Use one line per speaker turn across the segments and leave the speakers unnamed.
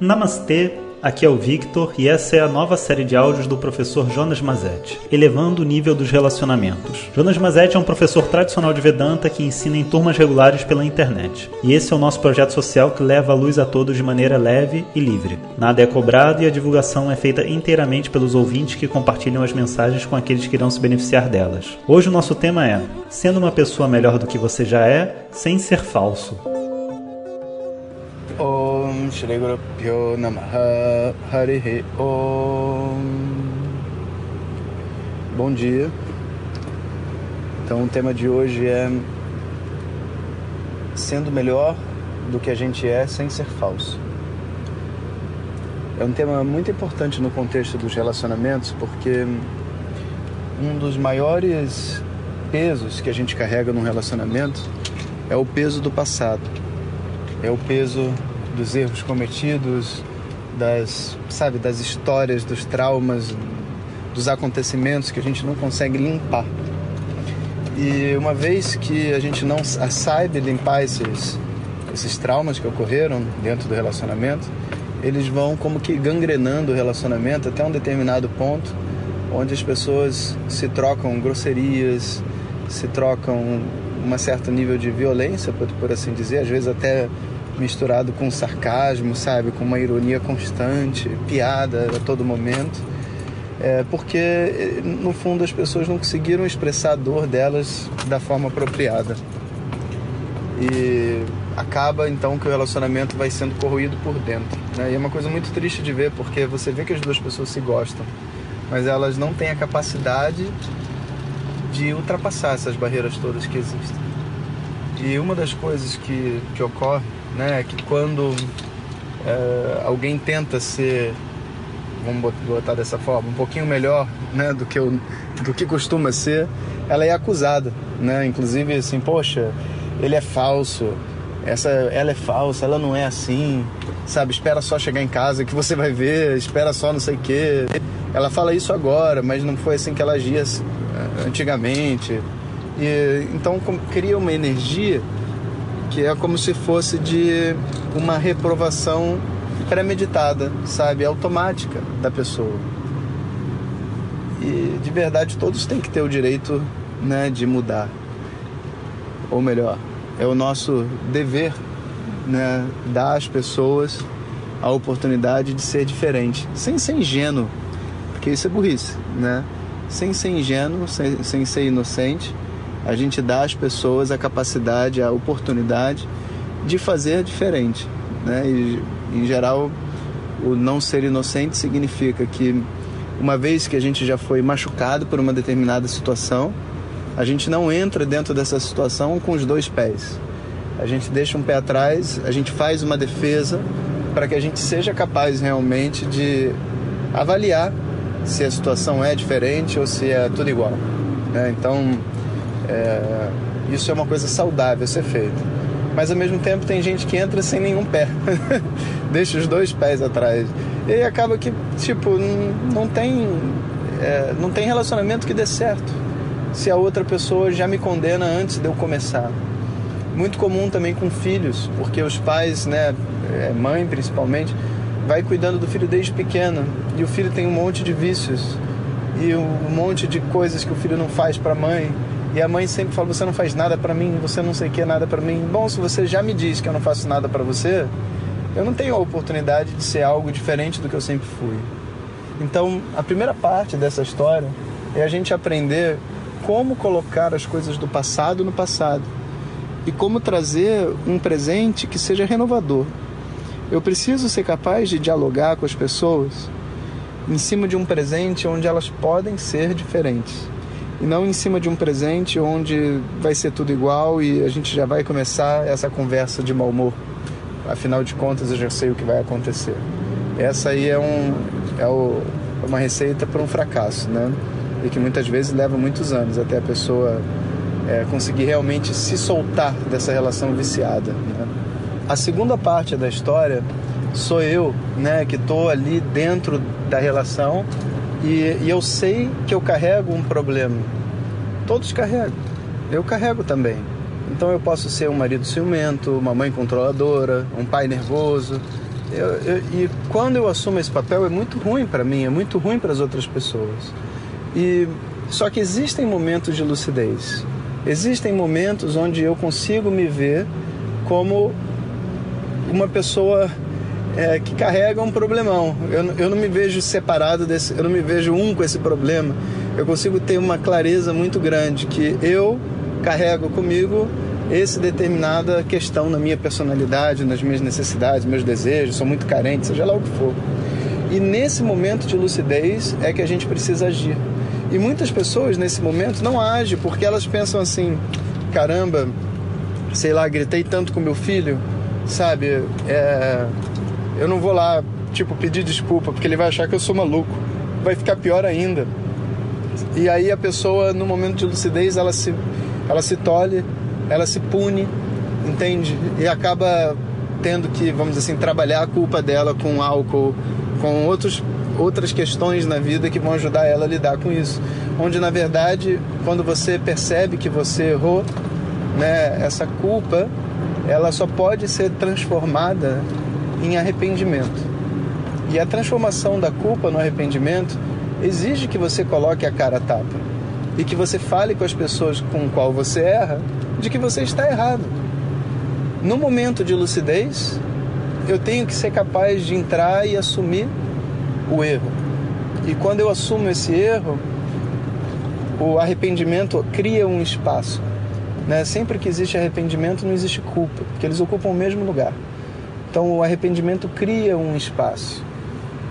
Namastê, aqui é o Victor e essa é a nova série de áudios do professor Jonas Mazetti, elevando o nível dos relacionamentos. Jonas Mazetti é um professor tradicional de Vedanta que ensina em turmas regulares pela internet. E esse é o nosso projeto social que leva a luz a todos de maneira leve e livre. Nada é cobrado e a divulgação é feita inteiramente pelos ouvintes que compartilham as mensagens com aqueles que irão se beneficiar delas. Hoje o nosso tema é: sendo uma pessoa melhor do que você já é, sem ser falso.
Shri Guru Pyo Namaha Harihi Om Bom dia. Então o tema de hoje é sendo melhor do que a gente é sem ser falso. É um tema muito importante no contexto dos relacionamentos porque um dos maiores pesos que a gente carrega num relacionamento é o peso do passado. É o peso dos erros cometidos, das, sabe, das histórias, dos traumas, dos acontecimentos que a gente não consegue limpar. E uma vez que a gente não saiba limpar esses, esses traumas que ocorreram dentro do relacionamento, eles vão como que gangrenando o relacionamento até um determinado ponto onde as pessoas se trocam grosserias, se trocam um certo nível de violência, por assim dizer, às vezes até misturado com sarcasmo, sabe, com uma ironia constante, piada a todo momento, é, porque no fundo as pessoas não conseguiram expressar a dor delas da forma apropriada. E acaba então que o relacionamento vai sendo corroído por dentro. Né? E é uma coisa muito triste de ver, porque você vê que as duas pessoas se gostam, mas elas não têm a capacidade de ultrapassar essas barreiras todas que existem. E uma das coisas que, que ocorre né? Que quando é, alguém tenta ser, vamos botar dessa forma, um pouquinho melhor, né? Do que, o, do que costuma ser, ela é acusada, né? Inclusive assim, poxa, ele é falso, essa, ela é falsa, ela não é assim, sabe? Espera só chegar em casa que você vai ver, espera só não sei o quê. Ela fala isso agora, mas não foi assim que ela agia é, antigamente. E, então cria uma energia que é como se fosse de uma reprovação premeditada, sabe, automática da pessoa. E de verdade todos têm que ter o direito, né, de mudar. Ou melhor, é o nosso dever, né, dar às pessoas a oportunidade de ser diferente, sem ser ingênuo, porque isso é burrice, né? Sem ser ingênuo, sem, sem ser inocente a gente dá às pessoas a capacidade, a oportunidade de fazer diferente. Né? E, em geral, o não ser inocente significa que, uma vez que a gente já foi machucado por uma determinada situação, a gente não entra dentro dessa situação com os dois pés. A gente deixa um pé atrás, a gente faz uma defesa para que a gente seja capaz realmente de avaliar se a situação é diferente ou se é tudo igual. Né? Então, é, isso é uma coisa saudável ser feita. Mas ao mesmo tempo tem gente que entra sem nenhum pé, deixa os dois pés atrás. E acaba que, tipo, não, não tem, é, não tem relacionamento que dê certo. Se a outra pessoa já me condena antes de eu começar. Muito comum também com filhos, porque os pais, né, é, mãe principalmente, vai cuidando do filho desde pequeno e o filho tem um monte de vícios e um monte de coisas que o filho não faz para a mãe e a mãe sempre fala: Você não faz nada para mim, você não sei o que, nada para mim. Bom, se você já me diz que eu não faço nada para você, eu não tenho a oportunidade de ser algo diferente do que eu sempre fui. Então, a primeira parte dessa história é a gente aprender como colocar as coisas do passado no passado e como trazer um presente que seja renovador. Eu preciso ser capaz de dialogar com as pessoas em cima de um presente onde elas podem ser diferentes e não em cima de um presente onde vai ser tudo igual e a gente já vai começar essa conversa de mau humor. Afinal de contas, eu já sei o que vai acontecer. Essa aí é, um, é o, uma receita para um fracasso, né? E que muitas vezes leva muitos anos até a pessoa é, conseguir realmente se soltar dessa relação viciada. Né? A segunda parte da história sou eu, né, que estou ali dentro da relação e, e eu sei que eu carrego um problema. Todos carregam. Eu carrego também. Então eu posso ser um marido ciumento, uma mãe controladora, um pai nervoso, eu, eu, e quando eu assumo esse papel é muito ruim para mim, é muito ruim para as outras pessoas. E só que existem momentos de lucidez. Existem momentos onde eu consigo me ver como uma pessoa é, que carrega um problemão. Eu, eu não me vejo separado desse, eu não me vejo um com esse problema. Eu consigo ter uma clareza muito grande que eu carrego comigo esse determinada questão na minha personalidade, nas minhas necessidades, meus desejos, sou muito carente, seja lá o que for. E nesse momento de lucidez é que a gente precisa agir. E muitas pessoas nesse momento não agem porque elas pensam assim: caramba, sei lá, gritei tanto com meu filho, sabe? É, eu não vou lá, tipo, pedir desculpa porque ele vai achar que eu sou maluco. Vai ficar pior ainda. E aí a pessoa, no momento de lucidez, ela se, ela se tolhe, ela se pune, entende? E acaba tendo que, vamos dizer assim, trabalhar a culpa dela com álcool, com outros outras questões na vida que vão ajudar ela a lidar com isso. Onde na verdade, quando você percebe que você errou, né, essa culpa, ela só pode ser transformada em arrependimento. E a transformação da culpa no arrependimento exige que você coloque a cara a tapa e que você fale com as pessoas com qual você erra de que você está errado. No momento de lucidez, eu tenho que ser capaz de entrar e assumir o erro. E quando eu assumo esse erro, o arrependimento cria um espaço. Né? Sempre que existe arrependimento, não existe culpa, porque eles ocupam o mesmo lugar. Então, o arrependimento cria um espaço.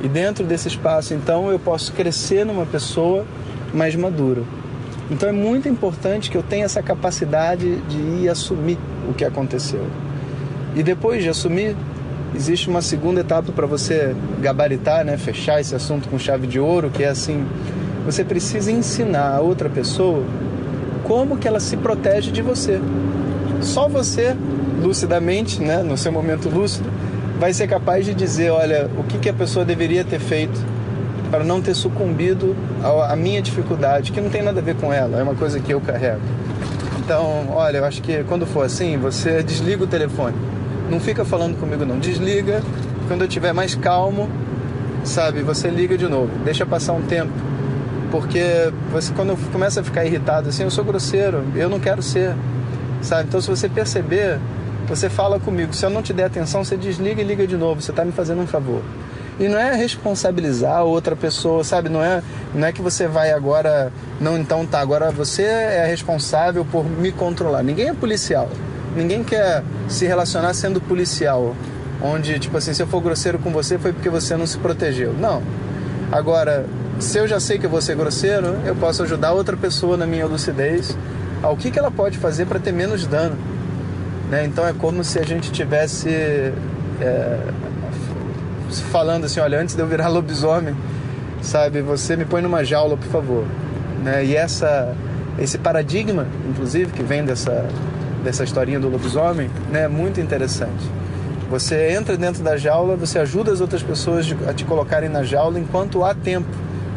E dentro desse espaço, então, eu posso crescer numa pessoa mais madura. Então, é muito importante que eu tenha essa capacidade de ir assumir o que aconteceu. E depois de assumir, existe uma segunda etapa para você gabaritar, né, fechar esse assunto com chave de ouro, que é assim, você precisa ensinar a outra pessoa como que ela se protege de você. Só você, lucidamente, né, no seu momento lúcido, vai ser capaz de dizer, olha, o que, que a pessoa deveria ter feito para não ter sucumbido à minha dificuldade, que não tem nada a ver com ela, é uma coisa que eu carrego. Então, olha, eu acho que quando for assim, você desliga o telefone não fica falando comigo não. Desliga. Quando eu estiver mais calmo, sabe, você liga de novo. Deixa passar um tempo. Porque você quando começa a ficar irritado assim, eu sou grosseiro, eu não quero ser. Sabe? Então se você perceber, você fala comigo. Se eu não te der atenção, você desliga e liga de novo. Você está me fazendo um favor. E não é responsabilizar outra pessoa, sabe? Não é, não é que você vai agora, não, então tá, agora você é responsável por me controlar. Ninguém é policial. Ninguém quer se relacionar sendo policial, onde, tipo assim, se eu for grosseiro com você foi porque você não se protegeu. Não. Agora, se eu já sei que eu vou ser grosseiro, eu posso ajudar outra pessoa na minha lucidez ao que, que ela pode fazer para ter menos dano. Né? Então é como se a gente tivesse é, falando assim, olha, antes de eu virar lobisomem, sabe, você me põe numa jaula, por favor. Né? E essa, esse paradigma, inclusive, que vem dessa dessa historinha do lobisomem, né, é muito interessante. Você entra dentro da jaula, você ajuda as outras pessoas a te colocarem na jaula enquanto há tempo,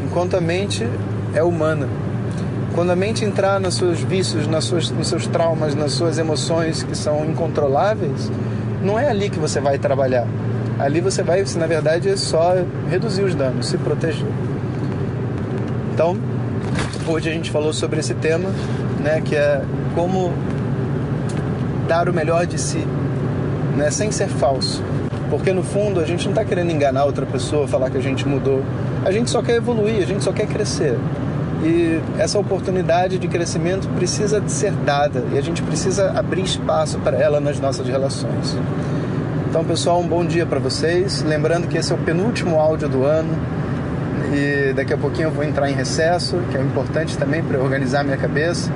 enquanto a mente é humana. Quando a mente entrar nos seus vícios, nas suas, nos seus traumas, nas suas emoções que são incontroláveis, não é ali que você vai trabalhar. Ali você vai, na verdade, é só reduzir os danos, se proteger. Então, hoje a gente falou sobre esse tema, né, que é como dar o melhor de si, né? sem ser falso. Porque no fundo a gente não está querendo enganar outra pessoa, falar que a gente mudou. A gente só quer evoluir, a gente só quer crescer. E essa oportunidade de crescimento precisa ser dada e a gente precisa abrir espaço para ela nas nossas relações. Então, pessoal, um bom dia para vocês. Lembrando que esse é o penúltimo áudio do ano e daqui a pouquinho eu vou entrar em recesso, que é importante também para organizar minha cabeça.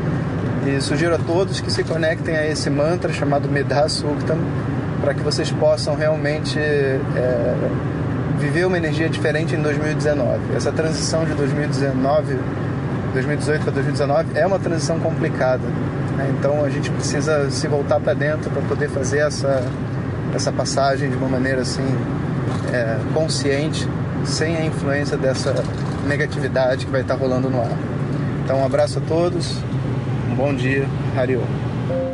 E sugiro a todos que se conectem a esse mantra chamado Medha Suktam, para que vocês possam realmente é, viver uma energia diferente em 2019. Essa transição de 2019, 2018 para 2019 é uma transição complicada. Né? Então a gente precisa se voltar para dentro para poder fazer essa, essa passagem de uma maneira assim é, consciente, sem a influência dessa negatividade que vai estar rolando no ar. Então um abraço a todos, um bom dia, Hariom.